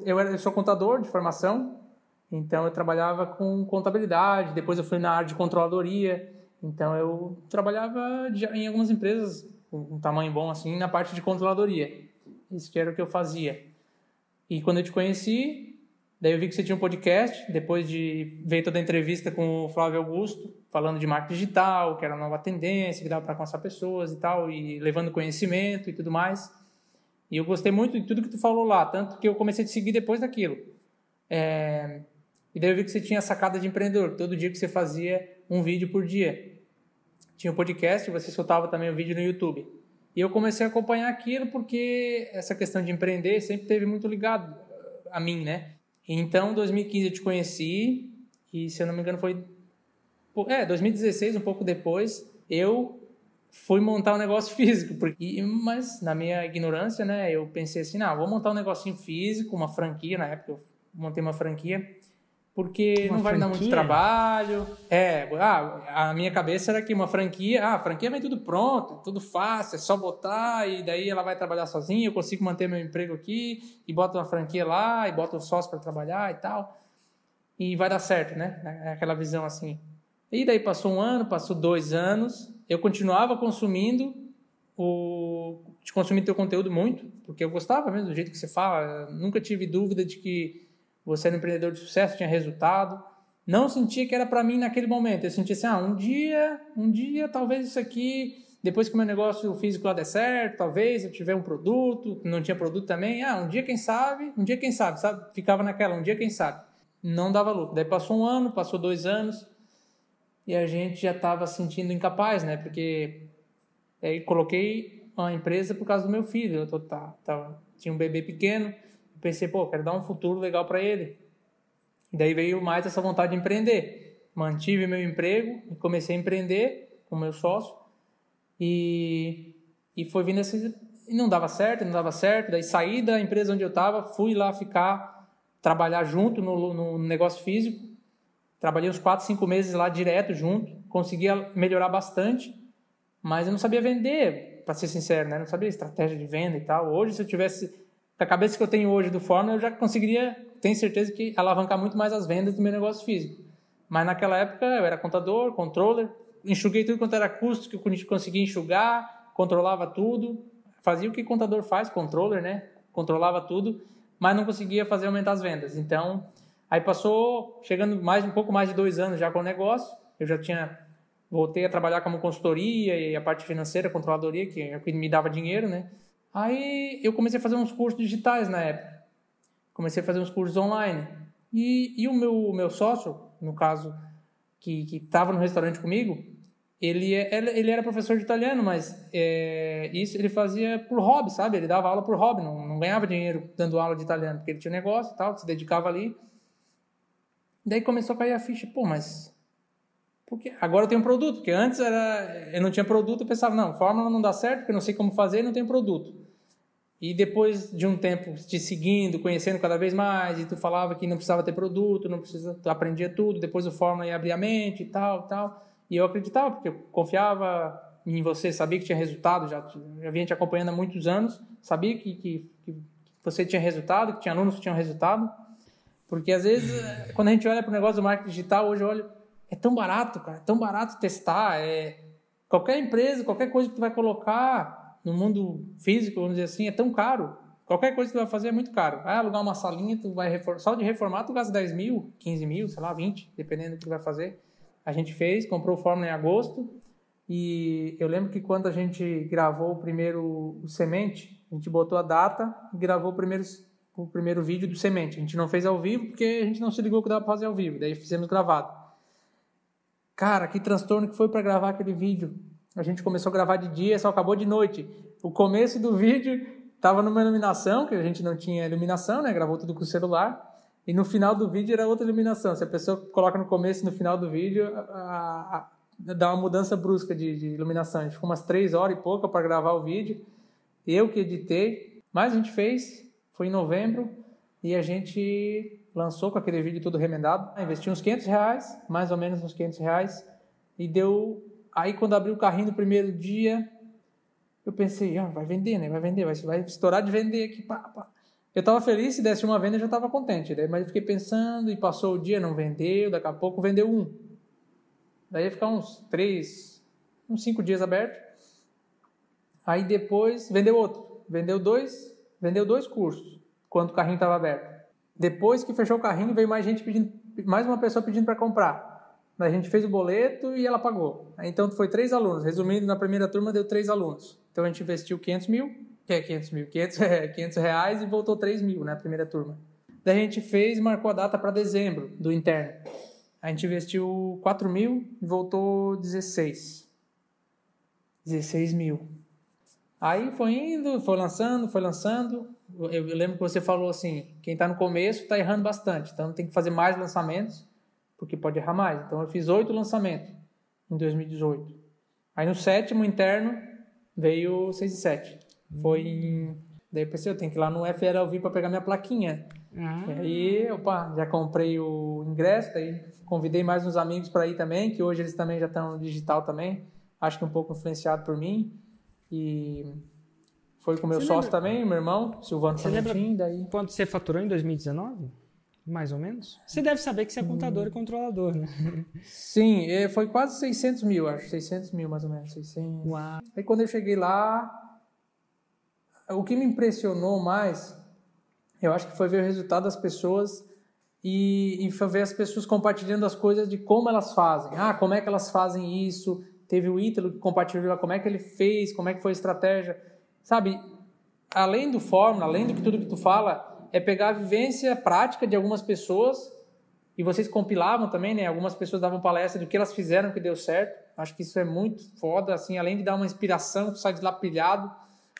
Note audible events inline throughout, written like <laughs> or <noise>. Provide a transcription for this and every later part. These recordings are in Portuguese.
eu, eu, era, sou contador de formação, então eu trabalhava com contabilidade, depois eu fui na área de controladoria, então eu trabalhava em algumas empresas um tamanho bom assim na parte de controladoria. Isso que era o que eu fazia. E quando eu te conheci, daí eu vi que você tinha um podcast, depois de ver toda a entrevista com o Flávio Augusto, falando de marketing digital, que era a nova tendência, que dava para alcançar pessoas e tal, e levando conhecimento e tudo mais. E eu gostei muito de tudo que tu falou lá, tanto que eu comecei a te seguir depois daquilo. É... E daí eu vi que você tinha sacada de empreendedor, todo dia que você fazia um vídeo por dia. Tinha um podcast, você soltava também o um vídeo no YouTube. E eu comecei a acompanhar aquilo porque essa questão de empreender sempre teve muito ligado a mim, né? Então, em 2015 eu te conheci e, se eu não me engano, foi... É, 2016, um pouco depois, eu fui montar um negócio <laughs> físico. Porque, mas, na minha ignorância, né, eu pensei assim, não, vou montar um negocinho físico, uma franquia, na época eu montei uma franquia porque uma não vai franquia? dar muito trabalho. É, ah, a minha cabeça era que uma franquia, ah, a franquia vem tudo pronto, tudo fácil, é só botar e daí ela vai trabalhar sozinha, eu consigo manter meu emprego aqui e boto uma franquia lá e boto o sócio para trabalhar e tal. E vai dar certo, né? É aquela visão assim. E daí passou um ano, passou dois anos, eu continuava consumindo o de consumir teu conteúdo muito, porque eu gostava mesmo do jeito que você fala, nunca tive dúvida de que você era um empreendedor de sucesso, tinha resultado. Não sentia que era para mim naquele momento. Eu sentia assim, ah, um dia, um dia talvez isso aqui, depois que o meu negócio físico lá der certo, talvez eu tiver um produto, não tinha produto também, ah, um dia quem sabe, um dia quem sabe, sabe? Ficava naquela, um dia quem sabe. Não dava lucro. Daí passou um ano, passou dois anos, e a gente já estava sentindo incapaz, né? Porque aí coloquei uma empresa por causa do meu filho. Eu tô, tá, tá, tinha um bebê pequeno, pensei, pô, quero dar um futuro legal para ele. E daí veio mais essa vontade de empreender. Mantive meu emprego e comecei a empreender com meu sócio. E, e foi vindo esse. E não dava certo, não dava certo. Daí saí da empresa onde eu estava, fui lá ficar, trabalhar junto no, no negócio físico. Trabalhei uns 4, 5 meses lá direto junto. Conseguia melhorar bastante, mas eu não sabia vender, para ser sincero, né? Não sabia estratégia de venda e tal. Hoje, se eu tivesse a cabeça que eu tenho hoje do Fórmula, eu já conseguiria, tenho certeza que alavancar muito mais as vendas do meu negócio físico. Mas naquela época eu era contador, controller, enxuguei tudo quanto era custo que eu conseguia enxugar, controlava tudo, fazia o que contador faz, controller, né? Controlava tudo, mas não conseguia fazer aumentar as vendas. Então, aí passou, chegando mais um pouco mais de dois anos já com o negócio, eu já tinha voltei a trabalhar como consultoria e a parte financeira, controladoria, que é o que me dava dinheiro, né? Aí eu comecei a fazer uns cursos digitais na época. Comecei a fazer uns cursos online. E, e o meu, meu sócio, no caso, que estava no restaurante comigo, ele, é, ele era professor de italiano, mas é, isso ele fazia por hobby, sabe? Ele dava aula por hobby, não, não ganhava dinheiro dando aula de italiano, porque ele tinha um negócio e tal, se dedicava ali. Daí começou a cair a ficha, pô, mas porque agora eu tenho um produto, porque antes era, eu não tinha produto, eu pensava, não, fórmula não dá certo, porque eu não sei como fazer, não tenho produto. E depois de um tempo te seguindo, conhecendo cada vez mais, e tu falava que não precisava ter produto, não precisa, tu aprendia tudo, depois o fórmula ia abrir a mente e tal, tal. E eu acreditava, porque eu confiava em você, sabia que tinha resultado, já, já vinha te acompanhando há muitos anos, sabia que, que, que você tinha resultado, que tinha alunos que tinham resultado. Porque às vezes, quando a gente olha para o negócio do marketing digital, hoje eu olho, é tão barato, cara, é tão barato testar. É... Qualquer empresa, qualquer coisa que tu vai colocar no mundo físico, vamos dizer assim, é tão caro. Qualquer coisa que tu vai fazer é muito caro. Vai alugar uma salinha, tu vai reformar. Só de reformar, tu gasta 10 mil, 15 mil, sei lá, 20, dependendo do que tu vai fazer. A gente fez, comprou o Fórmula em agosto. E eu lembro que quando a gente gravou o primeiro o semente, a gente botou a data e gravou o primeiro, o primeiro vídeo do semente. A gente não fez ao vivo porque a gente não se ligou que dava para fazer ao vivo. Daí fizemos gravado. Cara, que transtorno que foi para gravar aquele vídeo. A gente começou a gravar de dia, só acabou de noite. O começo do vídeo estava numa iluminação, que a gente não tinha iluminação, né? Gravou tudo com o celular. E no final do vídeo era outra iluminação. Se a pessoa coloca no começo e no final do vídeo, a, a, dá uma mudança brusca de, de, iluminação. A gente ficou umas três horas e pouca para gravar o vídeo. Eu que editei. Mas a gente fez, foi em novembro, e a gente lançou com aquele vídeo todo remendado, investi uns 500 reais, mais ou menos uns 500 reais, e deu. Aí quando abri o carrinho no primeiro dia, eu pensei, ah, vai vender, né? Vai vender, vai, vai estourar de vender aqui, pá, pá. Eu tava feliz, se desse uma venda eu já tava contente. Daí, mas eu fiquei pensando e passou o dia, não vendeu, daqui a pouco vendeu um. Daí ia ficar uns três, uns cinco dias aberto. Aí depois vendeu outro. Vendeu dois, vendeu dois cursos, quando o carrinho estava aberto. Depois que fechou o carrinho, veio mais gente pedindo, mais uma pessoa pedindo para comprar. A gente fez o boleto e ela pagou. Então foi três alunos. Resumindo, na primeira turma deu três alunos. Então a gente investiu 500 mil, que é 500 mil, 500, é, 500 reais e voltou 3 mil na primeira turma. Daí a gente fez, marcou a data para dezembro do interno. A gente investiu 4 mil e voltou 16. 16 mil. Aí foi indo, foi lançando, foi lançando. Eu, eu lembro que você falou assim: quem está no começo está errando bastante, então tem que fazer mais lançamentos, porque pode errar mais. Então eu fiz oito lançamentos em 2018. Aí no sétimo interno veio 6 e 7. Foi em. Daí eu pensei, eu tenho que ir lá no FLV para pegar minha plaquinha. Ah. E aí, opa, já comprei o ingresso, daí convidei mais uns amigos para ir também, que hoje eles também já estão no digital também. Acho que um pouco influenciado por mim. E foi com meu você sócio lembra? também, meu irmão, Silvano Você lembra daí... quanto você faturou em 2019? Mais ou menos? Você deve saber que você é contador hum. e controlador, né? <laughs> Sim, é, foi quase 600 mil, acho. 600 mil, mais ou menos. 600. Uau. Aí quando eu cheguei lá, o que me impressionou mais, eu acho que foi ver o resultado das pessoas e, e ver as pessoas compartilhando as coisas de como elas fazem. Ah, como é que elas fazem isso? Teve o Ítalo que compartilhou como é que ele fez, como é que foi a estratégia. Sabe, além do fórmula, além do que tudo que tu fala, é pegar a vivência prática de algumas pessoas e vocês compilavam também, né? Algumas pessoas davam palestra do que elas fizeram que deu certo. Acho que isso é muito foda, assim, além de dar uma inspiração, tu sai pilhado,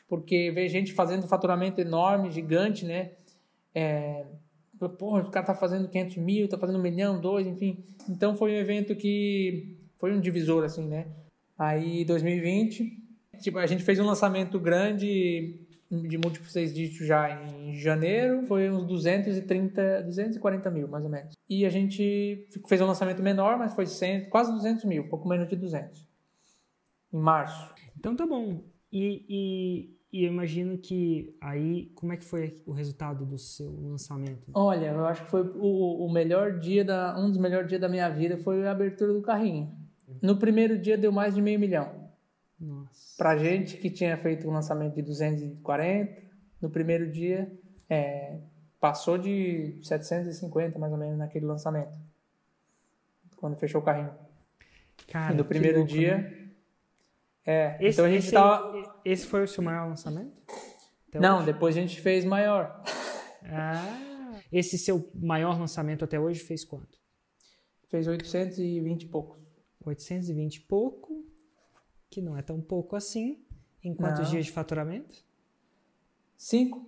porque vê gente fazendo faturamento enorme, gigante, né? É, porra, o cara tá fazendo 500 mil, tá fazendo um milhão, dois, enfim. Então foi um evento que foi um divisor, assim, né? Aí, 2020, tipo, a gente fez um lançamento grande de múltiplos seis dígitos já em janeiro, foi uns 230, 240 mil, mais ou menos. E a gente fez um lançamento menor, mas foi 100, quase 200 mil, pouco menos de 200, em março. Então tá bom. E, e, e eu imagino que aí, como é que foi o resultado do seu lançamento? Olha, eu acho que foi o, o melhor dia, da, um dos melhores dias da minha vida foi a abertura do carrinho. No primeiro dia deu mais de meio milhão. Nossa. Pra gente que tinha feito um lançamento de 240, no primeiro dia é, passou de 750 mais ou menos naquele lançamento. Quando fechou o carrinho. Cara, e no primeiro louco, dia. Né? É, esse, então a gente esse, tava... esse foi o seu maior lançamento? Até Não, hoje? depois a gente fez maior. Ah, esse seu maior lançamento até hoje fez quanto? Fez 820 e poucos. 820 e pouco, que não é tão pouco assim. Em quantos não. dias de faturamento? Cinco.